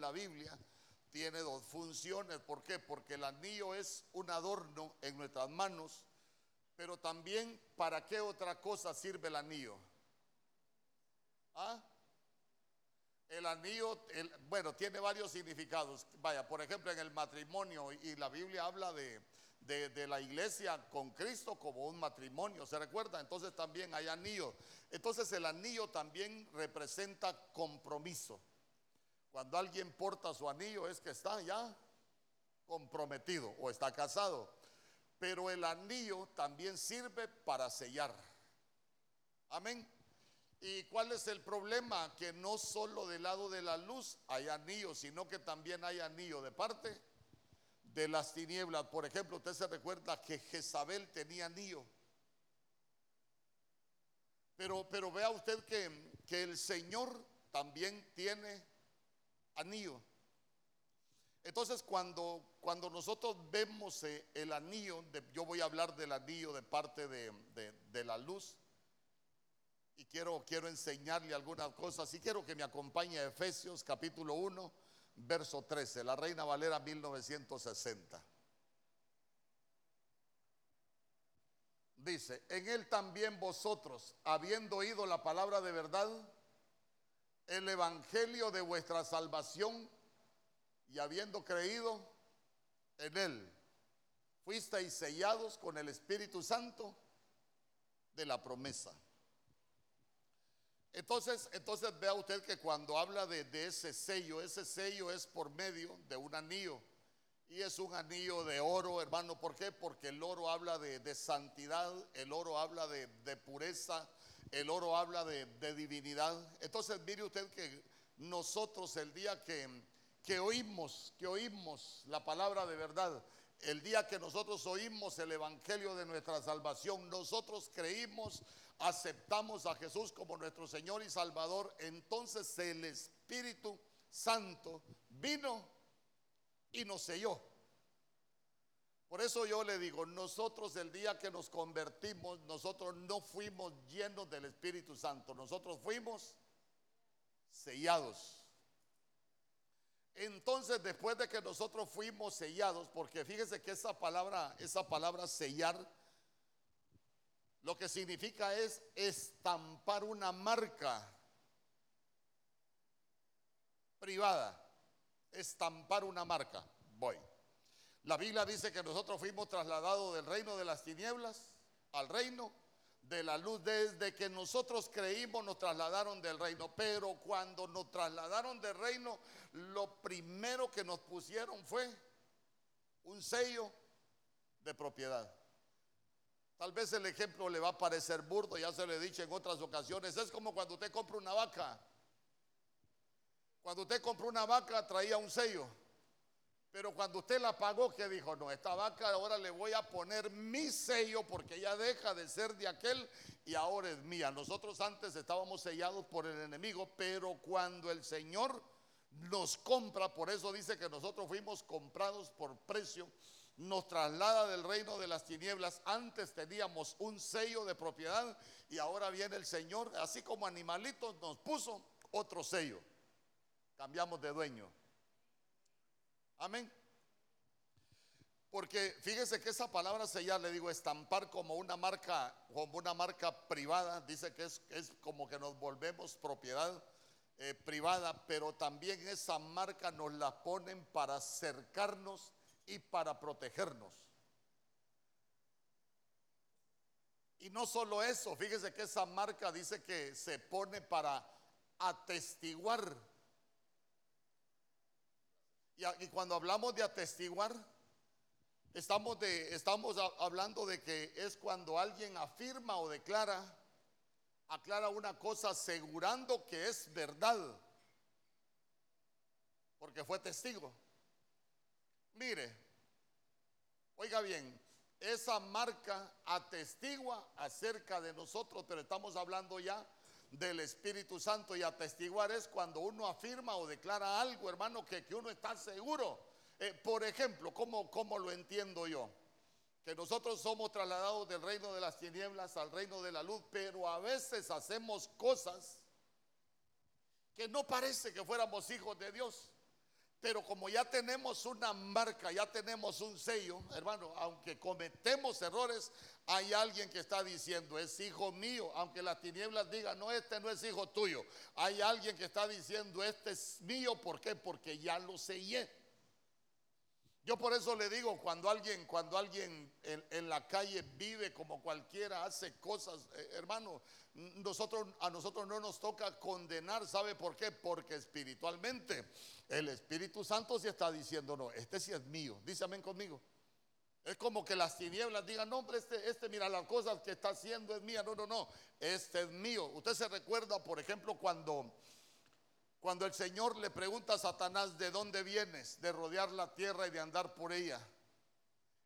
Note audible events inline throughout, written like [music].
la Biblia tiene dos funciones. ¿Por qué? Porque el anillo es un adorno en nuestras manos, pero también para qué otra cosa sirve el anillo. ¿Ah? El anillo, bueno, tiene varios significados. Vaya, por ejemplo, en el matrimonio, y la Biblia habla de, de, la iglesia con Cristo como un matrimonio, ¿se recuerda? Entonces también hay anillo. Entonces el anillo también representa compromiso. Cuando alguien porta su anillo es que está ya comprometido o está casado. Pero el anillo también sirve para sellar. Amén. ¿Y cuál es el problema? Que no solo del lado de la luz hay anillo, sino que también hay anillo de parte de las tinieblas. Por ejemplo, usted se recuerda que Jezabel tenía anillo. Pero, pero vea usted que, que el Señor también tiene anillo. Entonces, cuando, cuando nosotros vemos eh, el anillo, yo voy a hablar del anillo de parte de, de la luz, y quiero, quiero enseñarle algunas cosas. Y quiero que me acompañe a Efesios capítulo 1, verso 13, la Reina Valera 1960. Dice, en él también vosotros, habiendo oído la palabra de verdad, el evangelio de vuestra salvación, y habiendo creído en él, fuisteis sellados con el Espíritu Santo de la promesa entonces, entonces vea usted que cuando habla de, ese sello, ese sello es por medio de un anillo. Y es un anillo de oro, hermano. ¿Por qué? Porque el oro habla de, santidad, el oro habla de, pureza, el oro habla de, divinidad. Entonces, mire usted que nosotros el día que, que oímos, que oímos la palabra de verdad, el día que nosotros oímos el evangelio de nuestra salvación, nosotros creímos aceptamos a Jesús como nuestro Señor y Salvador, entonces el Espíritu Santo vino y nos selló. Por eso yo le digo, nosotros el día que nos convertimos, nosotros no fuimos llenos del Espíritu Santo, nosotros fuimos sellados. Entonces, después de que nosotros fuimos sellados, porque fíjese que esa palabra, esa palabra sellar, lo que significa es estampar una marca privada. Estampar una marca. Voy. La Biblia dice que nosotros fuimos trasladados del reino de las tinieblas al reino de la luz. Desde que nosotros creímos nos trasladaron del reino. Pero cuando nos trasladaron del reino, lo primero que nos pusieron fue un sello de propiedad. Tal vez el ejemplo le va a parecer burdo, ya se lo he dicho en otras ocasiones. Es como cuando usted compra una vaca. Cuando usted compró una vaca traía un sello. Pero cuando usted la pagó, que dijo? No, esta vaca ahora le voy a poner mi sello porque ya deja de ser de aquel y ahora es mía. Nosotros antes estábamos sellados por el enemigo, pero cuando el Señor nos compra, por eso dice que nosotros fuimos comprados por precio nos traslada del reino de las tinieblas. Antes teníamos un sello de propiedad y ahora viene el Señor, así como animalitos, nos puso otro sello. Cambiamos de dueño. Amén. Porque fíjese que esa palabra sellar, le digo, estampar como una marca, como una marca privada, dice que es, es como que nos volvemos propiedad eh, privada, pero también esa marca nos la ponen para acercarnos y para protegernos. Y no solo eso, fíjese que esa marca dice que se pone para atestiguar. Y, cuando hablamos de atestiguar, estamos, de, estamos hablando de que es cuando alguien afirma o declara, aclara una cosa asegurando que es verdad, porque fue testigo. Mire, oiga bien, esa marca atestigua acerca de nosotros, pero estamos hablando ya del Espíritu Santo y atestiguar es cuando uno afirma o declara algo, hermano, que, que uno está seguro. Eh, por ejemplo, ¿cómo, ¿cómo lo entiendo yo? Que nosotros somos trasladados del reino de las tinieblas al reino de la luz, pero a veces hacemos cosas que no parece que fuéramos hijos de Dios. Pero como ya tenemos una marca, ya tenemos un sello, hermano, aunque cometemos errores, hay alguien que está diciendo, es hijo mío, aunque las tinieblas digan, no, este no es hijo tuyo. Hay alguien que está diciendo, este es mío, ¿por qué? Porque ya lo sellé. Yo por eso le digo, cuando alguien, cuando alguien en, la calle vive como cualquiera, hace cosas, eh, hermano, nosotros, a nosotros no nos toca condenar, ¿sabe por qué? Porque espiritualmente el Espíritu Santo sí está diciendo, no, este sí es mío, dice amén conmigo. Es como que las tinieblas digan, no, hombre, este, este, mira, las cosas que está haciendo es mía. No, no, no, este es mío. Usted se recuerda, por ejemplo, cuando cuando el Señor le pregunta a Satanás, ¿de dónde vienes? De rodear la tierra y de andar por ella.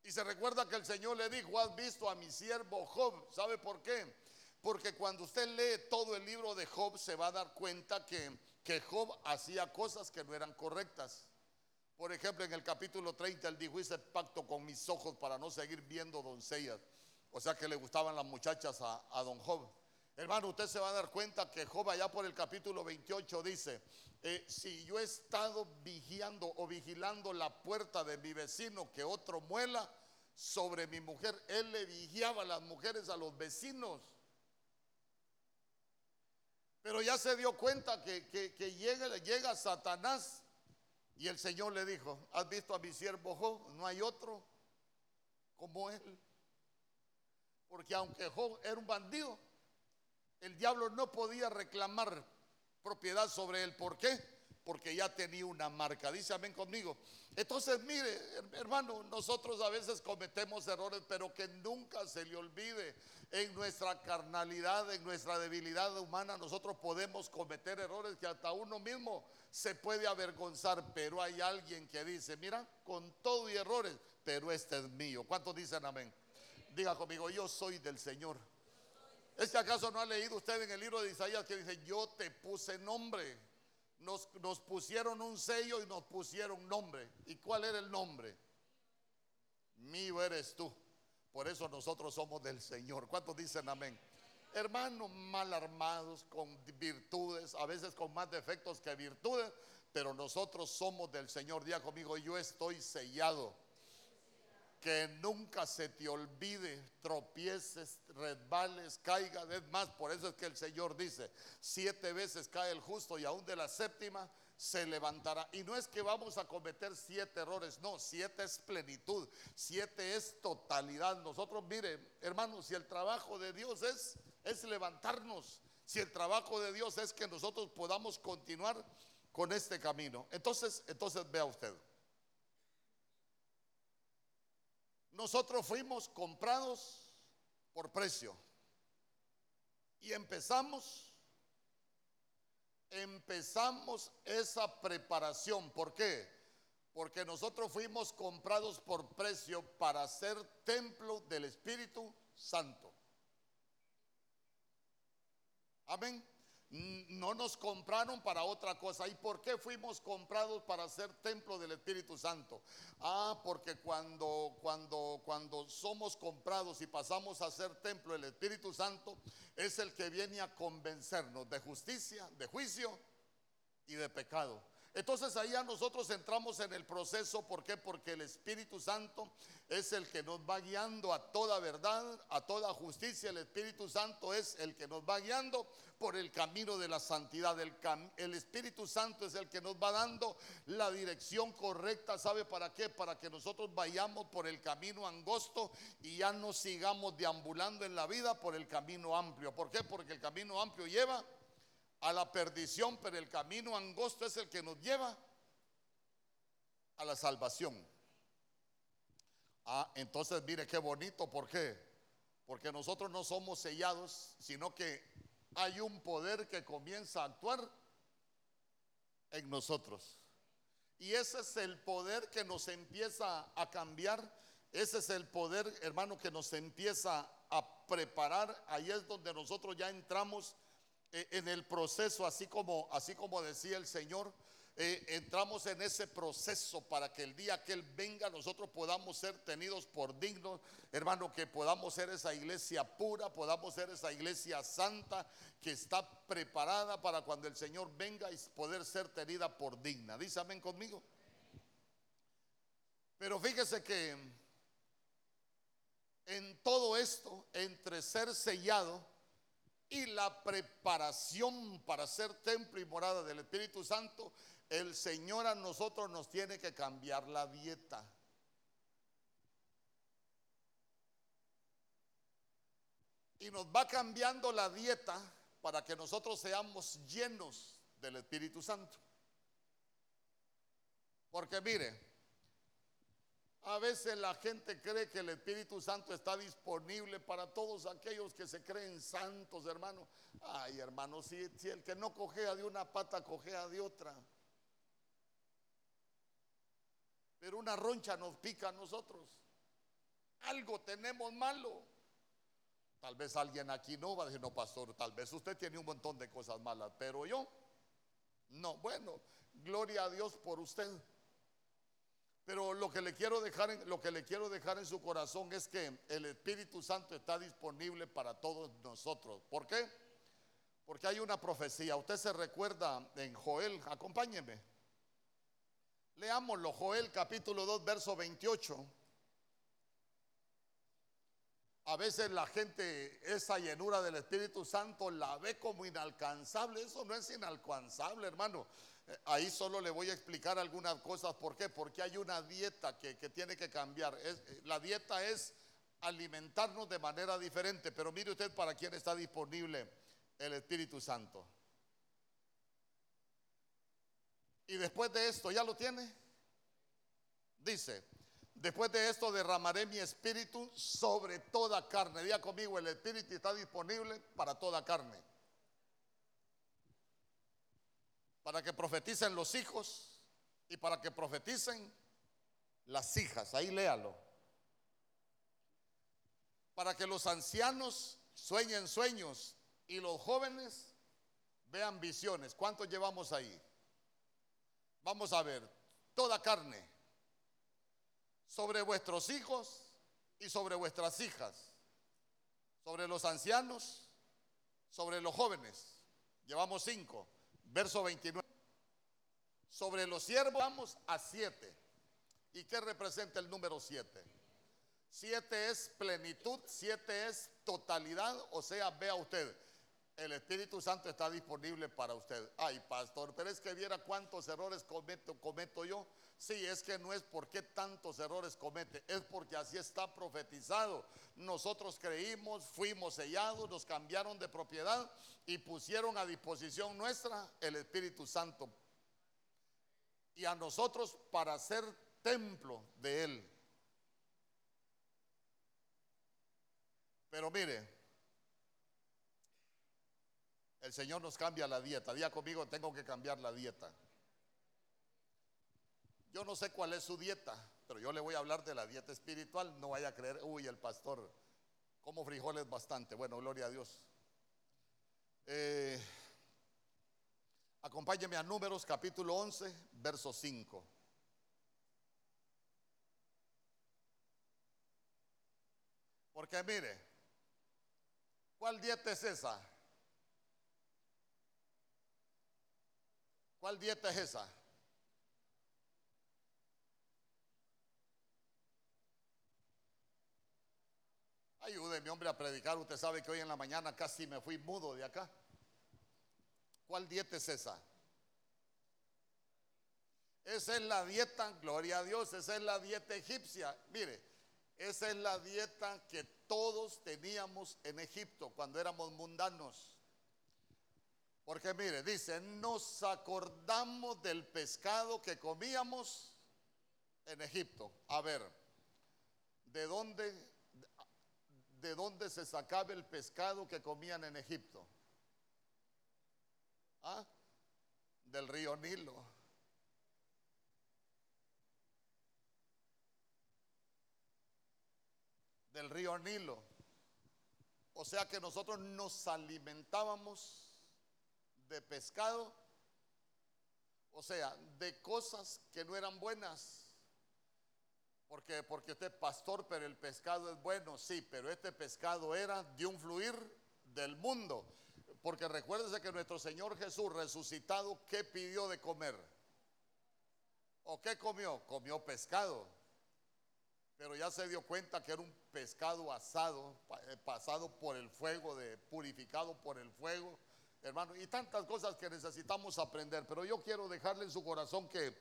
Y se recuerda que el Señor le dijo, has visto a mi siervo Job. ¿Sabe por qué? Porque cuando usted lee todo el libro de Job se va a dar cuenta que, que Job hacía cosas que no eran correctas. Por ejemplo, en el capítulo 30 él dijo, hice pacto con mis ojos para no seguir viendo doncellas. O sea que le gustaban las muchachas a, a don Job. Hermano, usted se va a dar cuenta que Job allá por el capítulo 28 dice, eh, si yo he estado vigiando o vigilando la puerta de mi vecino que otro muela sobre mi mujer, él le vigiaba a las mujeres a los vecinos. Pero ya se dio cuenta que, llega, llega Satanás y el Señor le dijo, ¿has visto a mi siervo Job? No hay otro como él. Porque aunque Job era un bandido, el diablo no podía reclamar propiedad sobre él. ¿Por qué? Porque ya tenía una marca. Dice amén conmigo. Entonces, mire, hermano, nosotros a veces cometemos errores, pero que nunca se le olvide en nuestra carnalidad, en nuestra debilidad humana, nosotros podemos cometer errores que hasta uno mismo se puede avergonzar, pero hay alguien que dice, mira, con todo y errores, pero este es mío. ¿Cuántos dicen amén? Diga conmigo, yo soy del Señor. ¿Es que acaso no ha leído usted en el libro de Isaías que dice, yo te puse nombre? Nos, nos pusieron un sello y nos pusieron nombre. ¿Y cuál era el nombre? Mío eres tú. Por eso nosotros somos del Señor. ¿Cuántos dicen amén? Hermanos mal armados, con virtudes, a veces con más defectos que virtudes, pero nosotros somos del Señor. Día conmigo, yo estoy sellado que nunca se te olvide, tropieces, resbales, caiga. Es más, por eso es que el Señor dice, siete veces cae el justo y aún de la séptima se levantará. Y no es que vamos a cometer siete errores, no, siete es plenitud, siete es totalidad. Nosotros, mire, hermanos, si el trabajo de Dios es, es levantarnos, si el trabajo de Dios es que nosotros podamos continuar con este camino, entonces, entonces vea usted. Nosotros fuimos comprados por precio. Y empezamos, empezamos esa preparación. ¿Por qué? Porque nosotros fuimos comprados por precio para ser templo del Espíritu Santo. Amén no nos compraron para otra cosa. ¿Y por qué fuimos comprados para ser templo del Espíritu Santo? Ah, porque cuando, cuando, cuando somos comprados y pasamos a ser templo del Espíritu Santo, es el que viene a convencernos de justicia, de juicio y de pecado. Entonces ahí a nosotros entramos en el proceso, ¿por qué? Porque el Espíritu Santo es el que nos va guiando a toda verdad, a toda justicia. El Espíritu Santo es el que nos va guiando por el camino de la santidad. El, el Espíritu Santo es el que nos va dando la dirección correcta. ¿Sabe para qué? Para que nosotros vayamos por el camino angosto y ya no sigamos deambulando en la vida por el camino amplio. ¿Por qué? Porque el camino amplio lleva a la perdición, pero el camino angosto es el que nos lleva a la salvación. Ah, entonces mire qué bonito, ¿por qué? Porque nosotros no somos sellados, sino que hay un poder que comienza a actuar en nosotros. Y ese es el poder que nos empieza a cambiar, ese es el poder, hermano, que nos empieza a preparar. Ahí es donde nosotros ya entramos eh, en el proceso, así como, así como decía el Señor, eh, entramos en ese proceso para que el día que Él venga nosotros podamos ser tenidos por dignos, hermano, que podamos ser esa iglesia pura, podamos ser esa iglesia santa que está preparada para cuando el Señor venga y poder ser tenida por digna. Dice amén conmigo. Pero fíjese que en todo esto, entre ser sellado y la preparación para ser templo y morada del Espíritu Santo, el Señor a nosotros nos tiene que cambiar la dieta. Y nos va cambiando la dieta para que nosotros seamos llenos del Espíritu Santo. Porque mire, a veces la gente cree que el Espíritu Santo está disponible para todos aquellos que se creen santos, hermano. Ay, hermano, si, el que no cojea de una pata, cojea de otra. Pero una roncha nos pica a nosotros. Algo tenemos malo. Tal vez alguien aquí no va a decir, no, pastor, tal vez usted tiene un montón de cosas malas, pero yo, no. Bueno, gloria a Dios por usted. Pero lo que le quiero dejar en, lo que le quiero dejar en su corazón es que el Espíritu Santo está disponible para todos nosotros. ¿Por qué? Porque hay una profecía. Usted se recuerda en Joel, acompáñeme. Leámoslo, Joel capítulo 2, verso 28. A veces la gente esa llenura del Espíritu Santo la ve como inalcanzable. Eso no es inalcanzable, hermano. Ahí solo le voy a explicar algunas cosas. ¿Por qué? Porque hay una dieta que, tiene que cambiar. la dieta es alimentarnos de manera diferente. Pero mire usted para quién está disponible el Espíritu Santo. Y después de esto, ¿ya lo tiene? Dice, después de esto derramaré mi espíritu sobre toda carne. Diga conmigo, el espíritu está disponible para toda carne. Para que profeticen los hijos y para que profeticen las hijas. Ahí léalo. Para que los ancianos sueñen sueños y los jóvenes vean visiones. ¿Cuántos llevamos ahí? Vamos a ver, toda carne sobre vuestros hijos y sobre vuestras hijas, sobre los ancianos, sobre los jóvenes. Llevamos cinco. Verso 29. Sobre los siervos vamos a siete. ¿Y qué representa el número siete? Siete es plenitud, siete es totalidad, o sea, vea usted, el Espíritu Santo está disponible para usted. Ay, pastor, pero es que viera cuántos errores cometo, cometo yo. Sí, es que no es porque tantos errores comete, es porque así está profetizado. Nosotros creímos, fuimos sellados, nos cambiaron de propiedad y pusieron a disposición nuestra el Espíritu Santo. Y a nosotros para ser templo de Él. Pero mire, el Señor nos cambia la dieta. Día conmigo, tengo que cambiar la dieta. Yo no sé cuál es su dieta, pero yo le voy a hablar de la dieta espiritual. No vaya a creer, uy, el pastor, como frijoles bastante. Bueno, gloria a Dios. Eh, acompáñeme a Números capítulo 11, verso 5. Porque mire, ¿cuál dieta es esa? ¿Cuál dieta es esa? Ayúdeme, hombre, a predicar. Usted sabe que hoy en la mañana casi me fui mudo de acá. ¿Cuál dieta es esa? Esa es la dieta, gloria a Dios, esa es la dieta egipcia. Mire, esa es la dieta que todos teníamos en Egipto cuando éramos mundanos. Porque mire, dice, nos acordamos del pescado que comíamos en Egipto. A ver, ¿de dónde de dónde se sacaba el pescado que comían en Egipto. ¿Ah? Del río Nilo. Del río Nilo. O sea que nosotros nos alimentábamos de pescado, o sea, de cosas que no eran buenas. Porque, porque usted pastor, pero el pescado es bueno, sí, pero este pescado era de un fluir del mundo. Porque recuérdese que nuestro Señor Jesús resucitado, ¿qué pidió de comer? ¿O qué comió? Comió pescado. pero ya se dio cuenta que era un pescado asado, eh, pasado por el fuego, de, purificado por el fuego, hermano, y tantas cosas que necesitamos aprender. Pero yo quiero dejarle en su corazón que,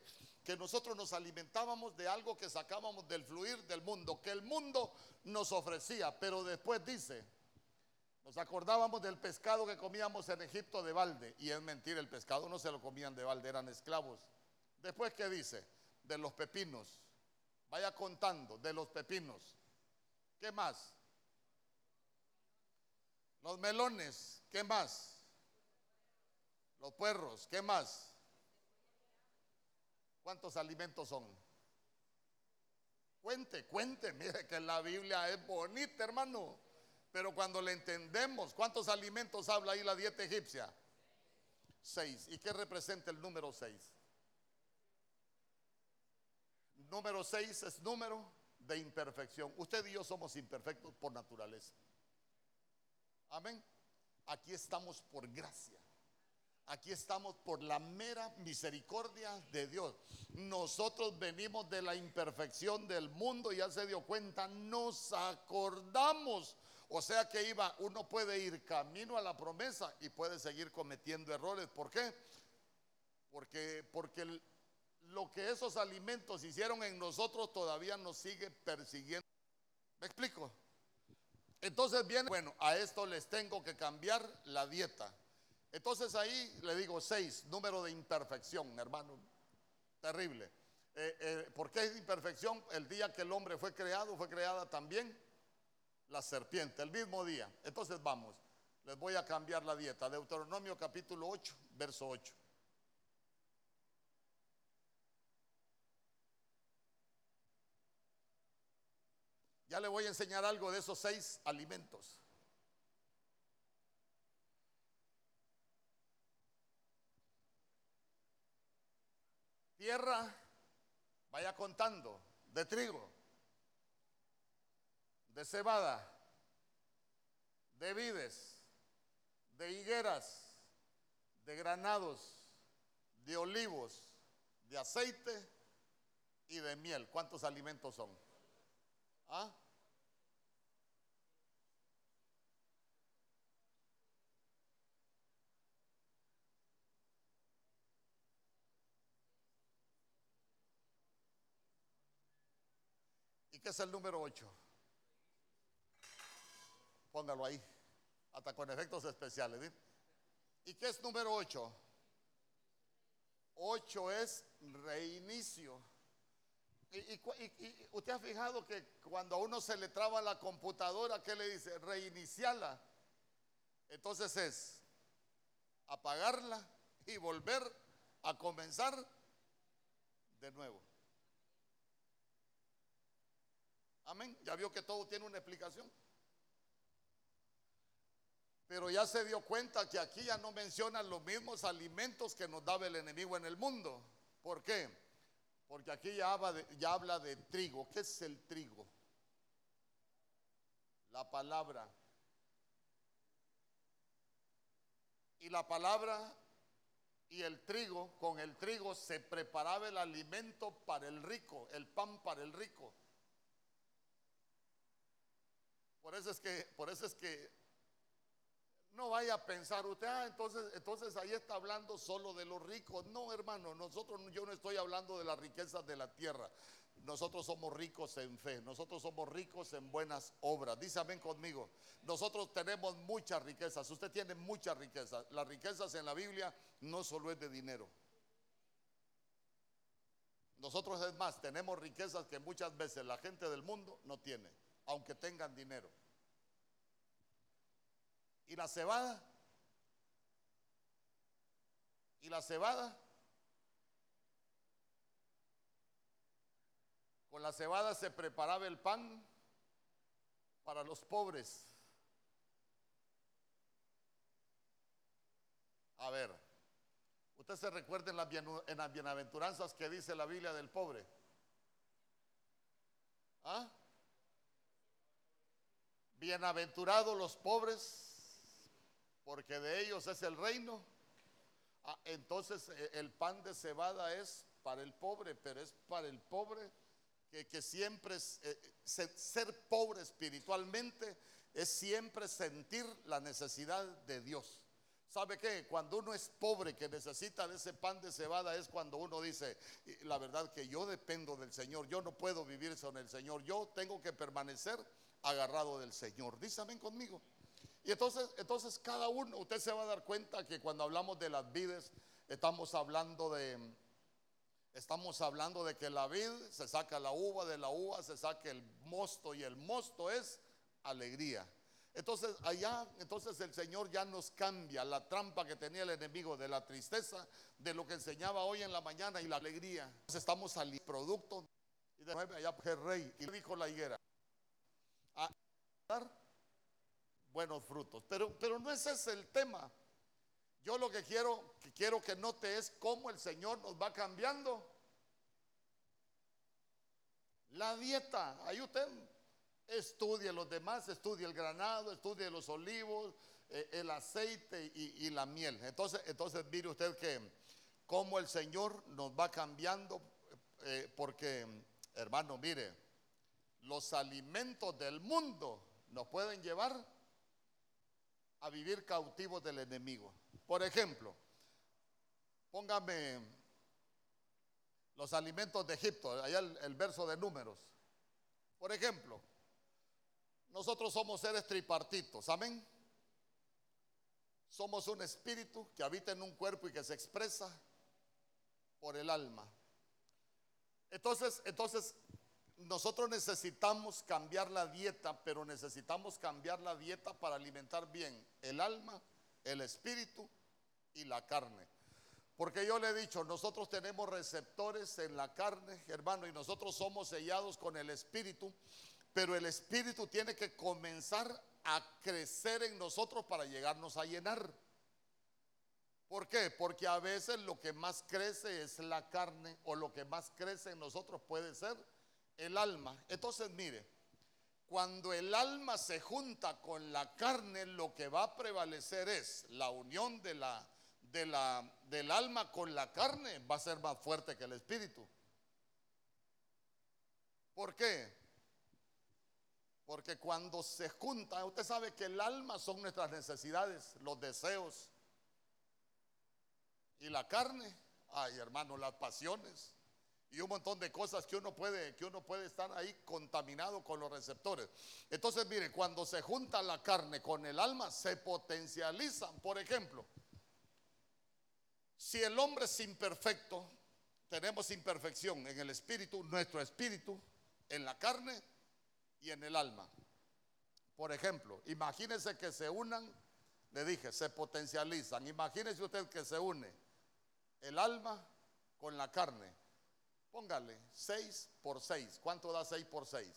que nosotros nos alimentábamos de algo que sacábamos del fluir del mundo, que el mundo nos ofrecía, pero después dice, nos acordábamos del pescado que comíamos en Egipto de balde, y es mentira, el pescado no se lo comían de balde, eran esclavos. Después, ¿qué dice? De los pepinos. Vaya contando, de los pepinos. ¿Qué más? Los melones, ¿qué más? Los puerros, ¿qué más? ¿Cuántos alimentos son? Cuente, cuente, [laughs] mire que la Biblia es bonita, hermano. Pero cuando le entendemos, ¿cuántos alimentos habla ahí la dieta egipcia? Seis. ¿Y qué representa el número seis? Número seis es número de imperfección. Usted y yo somos imperfectos por naturaleza. Amén. Aquí estamos por gracia. Aquí estamos por la mera misericordia de Dios. Nosotros venimos de la imperfección del mundo, ya se dio cuenta, nos acordamos. O sea que iba, uno puede ir camino a la promesa y puede seguir cometiendo errores. ¿Por qué? Porque, porque lo que esos alimentos hicieron en nosotros todavía nos sigue persiguiendo. ¿Me explico? Entonces viene, bueno, a esto les tengo que cambiar la dieta. Entonces ahí le digo seis, número de imperfección, hermano. Terrible. Eh, eh, ¿Por qué es imperfección? El día que el hombre fue creado, fue creada también la serpiente, el mismo día. Entonces vamos, les voy a cambiar la dieta. Deuteronomio capítulo 8, verso 8. Ya le voy a enseñar algo de esos seis alimentos. Tierra, vaya contando, de trigo, de cebada, de vides, de higueras, de granados, de olivos, de aceite y de miel. ¿Cuántos alimentos son? ¿Ah? ¿Y qué es el número 8? Póngalo ahí, hasta con efectos especiales. ¿Y qué es número 8? 8 es reinicio. Y, usted ha fijado que cuando a uno se le traba la computadora, ¿qué le dice? Reiniciarla. Entonces es apagarla y volver a comenzar de nuevo. Amén. Ya vio que todo tiene una explicación. Pero ya se dio cuenta que aquí ya no mencionan los mismos alimentos que nos daba el enemigo en el mundo. ¿Por qué? Porque aquí ya habla, de, trigo. ¿Qué es el trigo? La palabra. Y la palabra y el trigo, con el trigo se preparaba el alimento para el rico, el pan para el rico. Por por eso es que no vaya a pensar usted, ah, entonces, entonces ahí está hablando solo de los ricos. No, hermano, nosotros, yo no estoy hablando de las riquezas de la tierra. Nosotros somos ricos en fe, nosotros somos ricos en buenas obras. Dice amén conmigo. Nosotros tenemos muchas riquezas, usted tiene muchas riquezas. Las riquezas en la Biblia no solo es de dinero. Nosotros es más, tenemos riquezas que muchas veces la gente del mundo no tiene, aunque tengan dinero. ¿Y la cebada? ¿Y la cebada? Con la cebada se preparaba el pan para los pobres. A ver, usted se recuerda en las, en las bienaventuranzas que dice la Biblia del pobre. ¿Ah? Bienaventurados los pobres porque de ellos es el reino. Ah, entonces eh, el pan de cebada es para el pobre, pero es para el pobre que, siempre es, eh, ser pobre espiritualmente es siempre sentir la necesidad de Dios. ¿Sabe qué? Cuando uno es pobre que necesita de ese pan de cebada es cuando uno dice, la verdad que yo dependo del Señor, yo no puedo vivir sin el Señor, yo tengo que permanecer agarrado del Señor. Dísame conmigo. Y entonces, entonces cada uno, usted se va a dar cuenta que cuando hablamos de las vides, estamos hablando de, estamos hablando de que la vid se saca la uva, de la uva se saca el mosto y el mosto es alegría. Entonces allá, entonces el Señor ya nos cambia la trampa que tenía el enemigo de la tristeza, de lo que enseñaba hoy en la mañana y la alegría. Entonces estamos al producto y de allá rey y dijo la higuera a buenos frutos. Pero, pero no ese es el tema. Yo lo que quiero, que quiero que note es cómo el Señor nos va cambiando la dieta. Ahí usted Estudie los demás, estudie el granado, estudie los olivos, eh, el aceite y, la miel. Entonces, entonces mire usted que cómo el Señor nos va cambiando, eh, porque hermano, mire, los alimentos del mundo nos pueden llevar a vivir cautivos del enemigo. Por ejemplo, póngame los alimentos de Egipto, allá el verso de números. Por ejemplo, nosotros somos seres tripartitos, amén. Somos un espíritu que habita en un cuerpo y que se expresa por el alma. Entonces, entonces nosotros necesitamos cambiar la dieta, pero necesitamos cambiar la dieta para alimentar bien el alma, el espíritu y la carne. Porque yo le he dicho, nosotros tenemos receptores en la carne, hermano, y nosotros somos sellados con el espíritu pero el Espíritu tiene que comenzar a crecer en nosotros para llegarnos a llenar. ¿Por qué? Porque a veces lo que más crece es la carne o lo que más crece en nosotros puede ser el alma. Entonces, mire, cuando el alma se junta con la carne, lo que va a prevalecer es la unión de la, de la, del alma con la carne, va a ser más fuerte que el espíritu. ¿Por qué? Porque cuando se junta, usted sabe que el alma son nuestras necesidades, los deseos. Y la carne, ay hermano, las pasiones. Y un montón de cosas que uno puede, que uno puede estar ahí contaminado con los receptores. Entonces, mire, cuando se junta la carne con el alma, se potencializan. Por ejemplo, si el hombre es imperfecto, tenemos imperfección en el espíritu, nuestro espíritu, en la carne, y en el alma. Por ejemplo, imagínese que se unan, le dije, se potencializan. Imagínese usted que se une el alma con la carne. Póngale 6 por 6. ¿Cuánto da 6 por 6?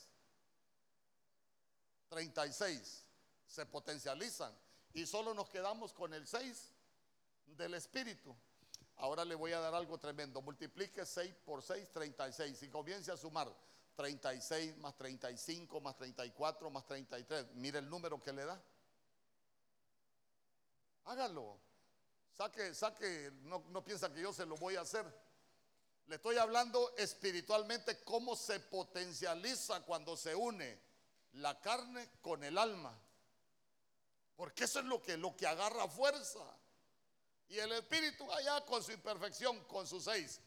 36. Se potencializan. Y solo nos quedamos con el 6 del espíritu. Ahora le voy a dar algo tremendo. Multiplique 6 por 6, 36. Y comience a sumar. 36 más 35 más 34 más 33. Mire el número que le da. Hágalo. Saque, saque, no, no piensa que yo se lo voy a hacer. Le estoy hablando espiritualmente cómo se potencializa cuando se une la carne con el alma. Porque eso es lo que, lo que agarra fuerza. Y el espíritu allá con su imperfección, con sus seis.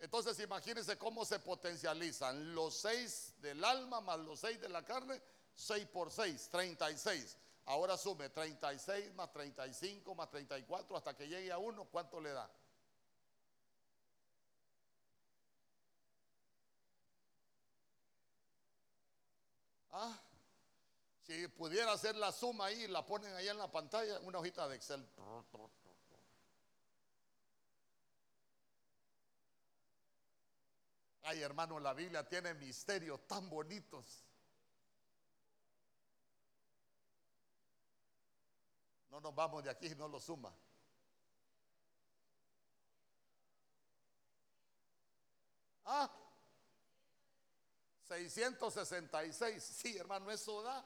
Entonces imagínense cómo se potencializan los seis del alma más los seis de la carne, seis por seis, 36. Ahora sume 36 más 35 más 34 hasta que llegue a uno, ¿cuánto le da? Ah, si pudiera hacer la suma ahí, la ponen ahí en la pantalla, una hojita de Excel. Ay, hermano, la Biblia tiene misterios tan bonitos. No nos vamos de aquí y no lo suma. Ah, 666. Sí, hermano, eso da.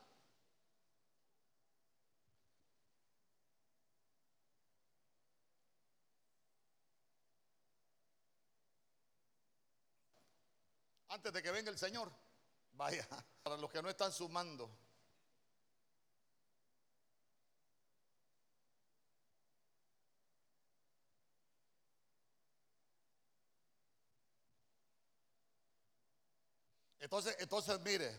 antes de que venga el Señor. Vaya, para los que no están sumando. Entonces, entonces mire,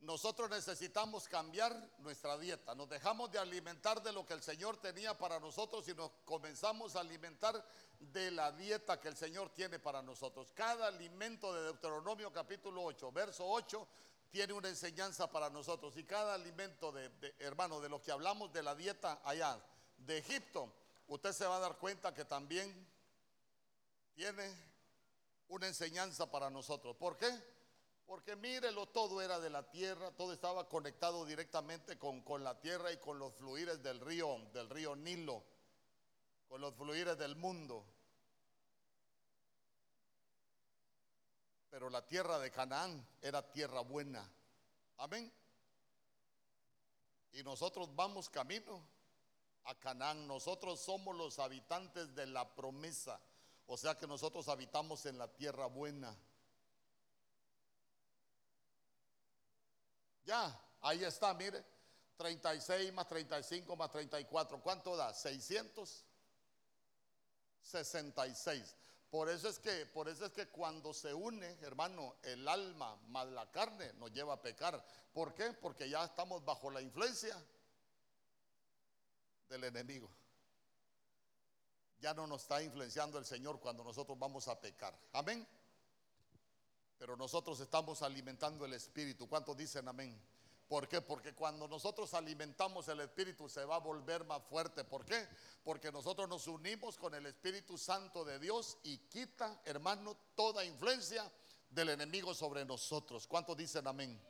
nosotros necesitamos cambiar nuestra dieta. Nos dejamos de alimentar de lo que el Señor tenía para nosotros y nos comenzamos a alimentar de la dieta que el Señor tiene para nosotros. Cada alimento de Deuteronomio capítulo 8, verso 8, tiene una enseñanza para nosotros. Y cada alimento de, de hermano, de lo que hablamos de la dieta allá de Egipto, usted se va a dar cuenta que también tiene una enseñanza para nosotros. ¿Por qué? Porque mírelo, todo era de la tierra, todo estaba conectado directamente con, con la tierra y con los fluires del río, del río Nilo, con los fluires del mundo. Pero la tierra de Canaán era tierra buena. Amén. Y nosotros vamos camino a Canaán. Nosotros somos los habitantes de la promesa. O sea que nosotros habitamos en la tierra buena. Ya, ahí está, mire. 36 más 35 más 34. ¿Cuánto da? 666. Por eso es que, por eso es que cuando se une, hermano, el alma más la carne nos lleva a pecar. ¿Por qué? Porque ya estamos bajo la influencia del enemigo ya no nos está influenciando el Señor cuando nosotros vamos a pecar. Amén. Pero nosotros estamos alimentando el Espíritu. ¿Cuántos dicen amén? ¿Por qué? Porque cuando nosotros alimentamos el Espíritu se va a volver más fuerte. ¿Por qué? Porque nosotros nos unimos con el Espíritu Santo de Dios y quita, hermano, toda influencia del enemigo sobre nosotros. ¿Cuántos dicen amén?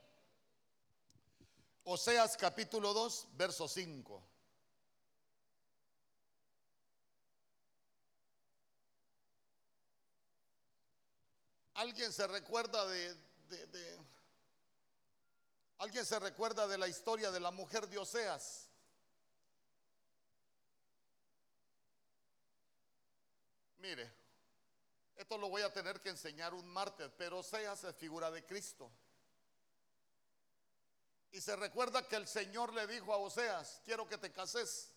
Oseas capítulo 2, verso 5. ¿Alguien se recuerda de, ¿Alguien se recuerda de la historia de la mujer de Oseas? Mire, esto lo voy a tener que enseñar un martes, pero Oseas es figura de Cristo. Y se recuerda que el Señor le dijo a Oseas, quiero que te cases.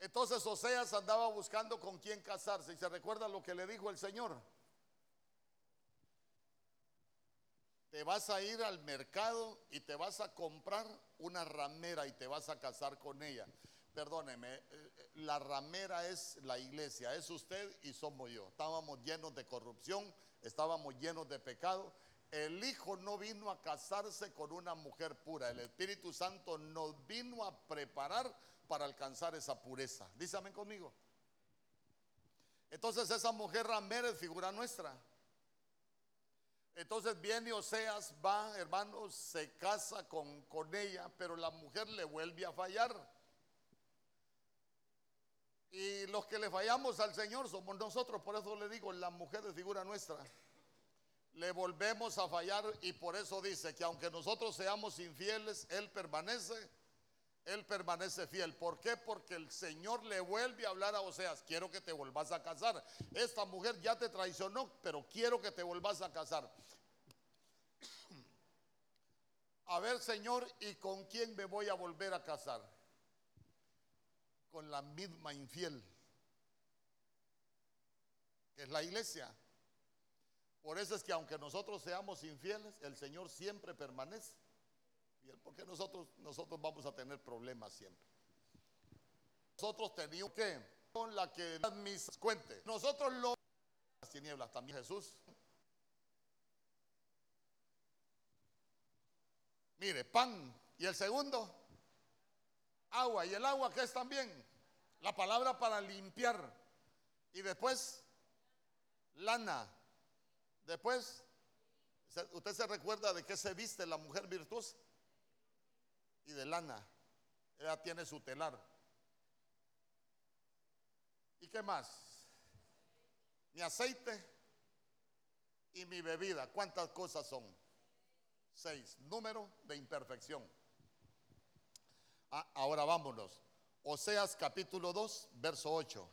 Entonces Oseas andaba buscando con quién casarse. Y se recuerda lo que le dijo el Señor. Te vas a ir al mercado y te vas a comprar una ramera y te vas a casar con ella. Perdóneme, eh, la ramera es la iglesia, es usted y somos yo. Estábamos llenos de corrupción, estábamos llenos de pecado. El Hijo no vino a casarse con una mujer pura. El Espíritu Santo nos vino a preparar para alcanzar esa pureza. Dísame conmigo. Entonces esa mujer ramera es figura nuestra. Entonces viene Oseas, va, hermanos, se casa con, con ella, pero la mujer le vuelve a fallar. Y los que le fallamos al Señor somos nosotros, por eso le digo, la mujer es figura nuestra. Le volvemos a fallar y por eso dice que aunque nosotros seamos infieles, Él permanece él permanece fiel. ¿Por qué? Porque el Señor le vuelve a hablar a Oseas, quiero que te vuelvas a casar. Esta mujer ya te traicionó, pero quiero que te vuelvas a casar. A ver, Señor, ¿y con quién me voy a volver a casar? Con la misma infiel, que es la iglesia. Por eso es que aunque nosotros seamos infieles, el Señor siempre permanece porque nosotros, nosotros vamos a tener problemas siempre. Nosotros teníamos que, con la que mis cuente, nosotros lo las tinieblas también Jesús. Mire, pan y el segundo, agua. Y el agua que es también la palabra para limpiar. Y después, lana. Después, ¿usted se recuerda de qué se viste la mujer virtuosa? Y de lana. Ella tiene su telar. ¿Y qué más? Mi aceite y mi bebida. ¿Cuántas cosas son? Seis. Número de imperfección. Ah, ahora vámonos. Oseas capítulo 2, verso 8.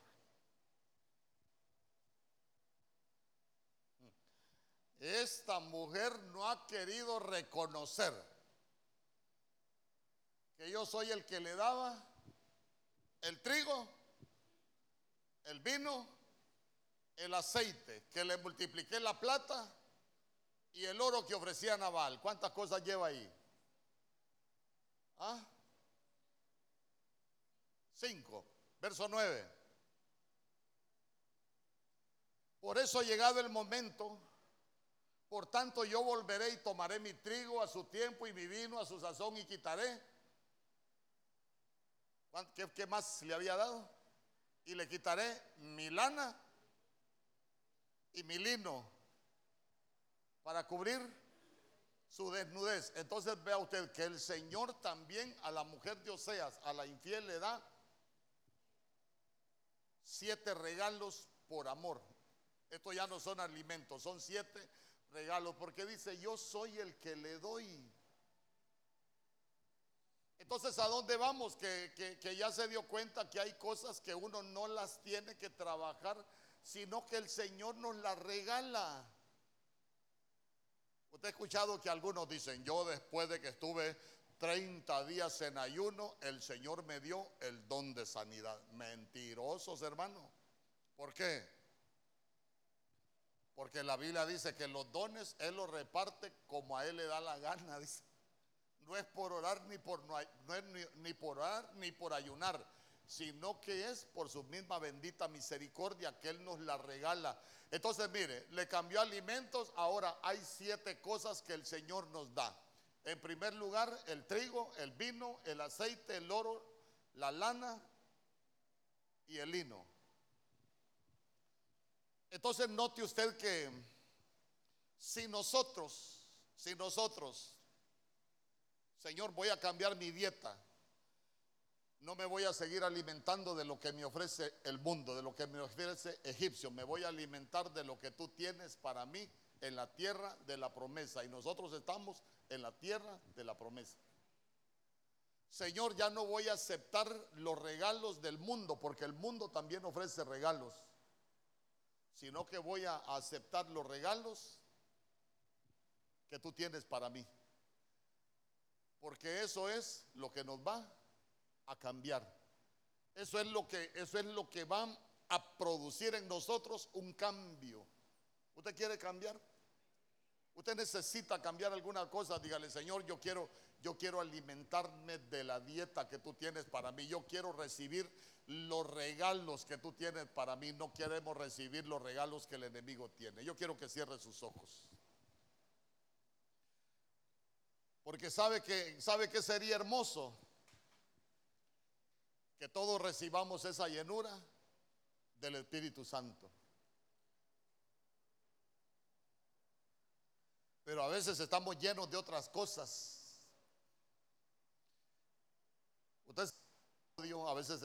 esta mujer no ha querido reconocer que yo soy el que le daba el trigo, el vino, el aceite, que le multipliqué la plata y el oro que ofrecía Naval. ¿Cuántas cosas lleva ahí? ¿Ah? Cinco. Verso nueve. Por eso ha llegado el momento. Por tanto yo volveré y tomaré mi trigo a su tiempo y mi vino a su sazón y quitaré. ¿Qué, más le había dado? Y le quitaré mi lana y mi lino para cubrir su desnudez. Entonces vea usted que el Señor también a la mujer de Oseas, a la infiel le da siete regalos por amor. Esto ya no son alimentos, son siete regalos, porque dice, yo soy el que le doy. Entonces, ¿a dónde vamos? Que, que, ya se dio cuenta que hay cosas que uno no las tiene que trabajar, sino que el Señor nos las regala. Usted ha escuchado que algunos dicen, yo después de que estuve 30 días en ayuno, el Señor me dio el don de sanidad. Mentirosos, hermano. ¿Por qué? Porque la Biblia dice que los dones Él los reparte como a Él le da la gana. [laughs] Dice. No es por orar ni por, no, es ni, ni por orar ni por ayunar, sino que es por su misma bendita misericordia que Él nos la regala. Entonces, mire, le cambió alimentos, ahora hay siete cosas que el Señor nos da. En primer lugar, el trigo, el vino, el aceite, el oro, la lana y el lino. Entonces, note usted que si nosotros, si nosotros, Señor, voy a cambiar mi dieta, no me voy a seguir alimentando de lo que me ofrece el mundo, de lo que me ofrece Egipcio. Me voy a alimentar de lo que tú tienes para mí en la tierra de la promesa. Y nosotros estamos en la tierra de la promesa. Señor, ya no voy a aceptar los regalos del mundo, porque el mundo también ofrece regalos, sino que voy a aceptar los regalos que tú tienes para mí. Porque eso es lo que nos va a cambiar. Eso es lo que, eso es lo que va a producir en nosotros un cambio. ¿Usted quiere cambiar? Usted necesita cambiar alguna cosa, dígale, Señor, yo quiero, yo quiero alimentarme de la dieta que tú tienes para mí. Yo quiero recibir los regalos que tú tienes para mí. No queremos recibir los regalos que el enemigo tiene. Yo quiero que cierre sus ojos. Porque sabe que, sabe que sería hermoso que todos recibamos esa llenura del Espíritu Santo. Pero a veces estamos llenos de otras cosas. Usted a veces